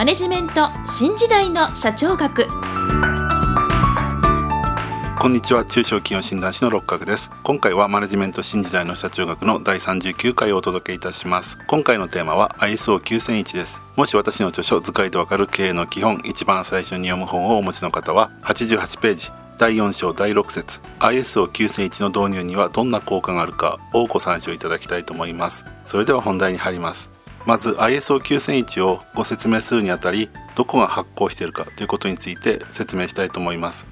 マネジメント新時代の社長学。こんにちは中小企業診断士の六角です。今回はマネジメント新時代の社長学の第39回をお届けいたします。今回のテーマは ISO9001 です。もし私の著書図解でわかる経営の基本一番最初に読む本をお持ちの方は88ページ第4章第6節。ISO9001 の導入にはどんな効果があるかをご参照いただきたいと思います。それでは本題に入ります。まず ISO9001 をご説明するにあたりどこが発行しているかということについて説明したいと思います。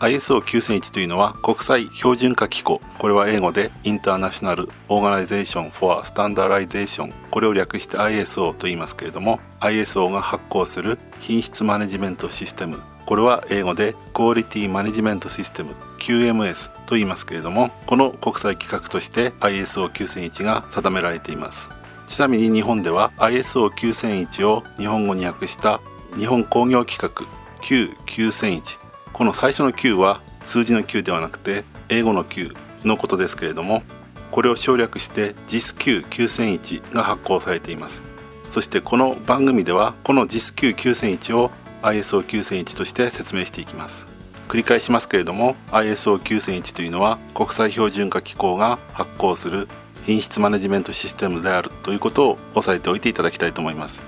ISO9001 というのは国際標準化機構。これは英語で International Organization for Standardization これを略して ISO と言いますけれども ISO が発行する品質マネジメントシステム。これは英語でクオリティマネジメントシステム QMS と言いますけれどもこの国際規格として ISO9001 が定められています。ちなみに日本では ISO9001 を日本語に訳した日本工業規格 Q9001 この最初の Q は数字の Q ではなくて英語の Q のことですけれどもこれを省略して JISQ9001 が発行されていますそしてこの番組ではこの JISQ9001 を ISO9001 として説明していきます繰り返しますけれども ISO9001 というのは国際標準化機構が発行する品質マネジメントシステムであるということを押さえておいていただきたいと思います。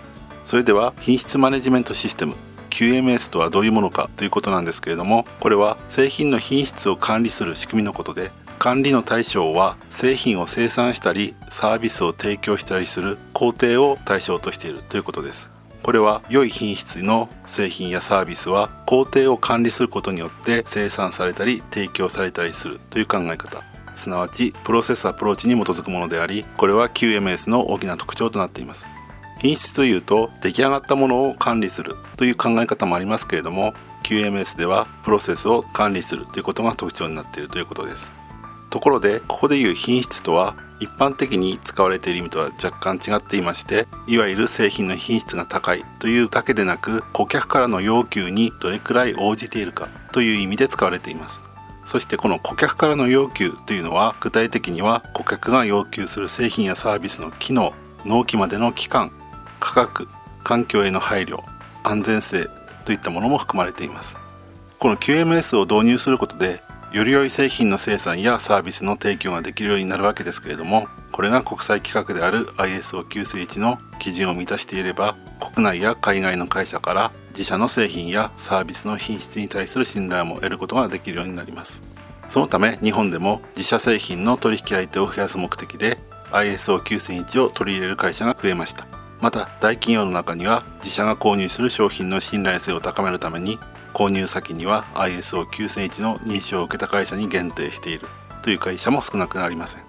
それでは品質マネジメントシステム QMS とはどういうものかということなんですけれどもこれは製品の品質を管理する仕組みのことで管理の対象は製品を生産したりサービスを提供したりする工程を対象としているということです。これは良い品質の製品やサービスは工程を管理することによって生産されたり提供されたりするという考え方。すなわちプロセスアプローチに基づくものでありこれは QMS の大きな特徴となっています。品質というと出来上がったものを管理するという考え方もありますけれども QMS ではプロセスを管理するということが特徴になっているということです。ところでここでいう品質とは一般的に使われている意味とは若干違っていましていわゆる製品の品質が高いというだけでなく顧客からの要求にどれくらい応じているかという意味で使われています。そしてこの顧客からの要求というのは具体的には顧客が要求する製品やサービスの機能納期までの期間価格環境への配慮安全性といったものも含まれています。この QMS を導入することでより良い製品の生産やサービスの提供ができるようになるわけですけれどもこれが国際規格である ISO931 の基準を満たしていれば国内や海外の会社から自社の製品やサービスの品質に対する信頼も得ることができるようになります。そのため日本でも自社製品の取引相手を増やす目的で ISO9001 を取り入れる会社が増えました。また大企業の中には自社が購入する商品の信頼性を高めるために購入先には ISO9001 の認証を受けた会社に限定しているという会社も少なくなりません。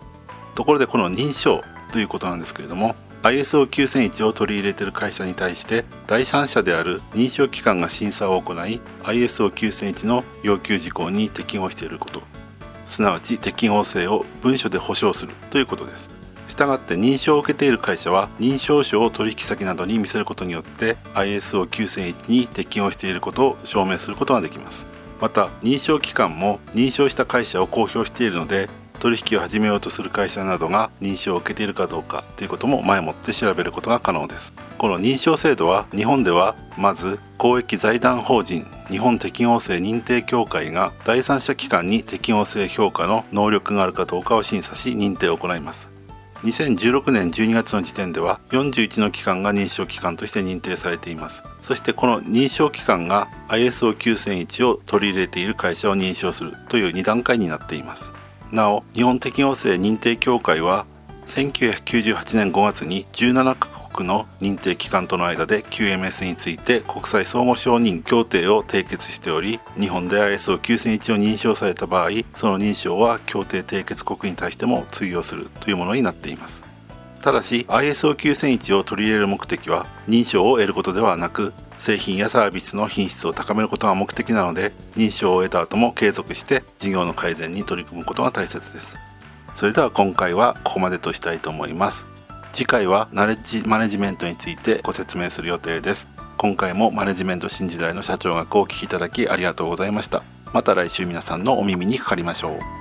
ところでこの認証ということなんですけれども ISO9001 を取り入れている会社に対して第三者である認証機関が審査を行い ISO9001 の要求事項に適合していること。すなわち適合性を文書で保証するということです。したがって認証を受けている会社は認証書を取引先などに見せることによって ISO9001 に適合していることを証明することができます。また認証機関も認証した会社を公表しているので取引を始めようとする会社などが認証を受けているかどうかということも前もって調べることが可能です。この認証制度は日本ではまず公益財団法人日本適合性認定協会が第三者機関に適合性評価の能力があるかどうかを審査し認定を行います。2016年12月の時点では41の機関が認証機関として認定されています。そしてこの認証機関が ISO9001 を取り入れている会社を認証するという2段階になっています。なお日本適応性認定協会は1998年5月に17カ国の認定機関との間で QMS について国際相互承認協定を締結しており日本で ISO9001 を認証された場合その認証は協定締結国に対しても通用するというものになっています。ただし ISO9001 を取り入れる目的は認証を得ることではなく製品やサービスの品質を高めることが目的なので認証を得た後も継続して事業の改善に取り組むことが大切です。それでは今回はここまでとしたいと思います。次回はナレッジマネジメントについてご説明する予定です。今回もマネジメント新時代の社長学をお聞きいただきありがとうございました。また来週皆さんのお耳にかかりましょう。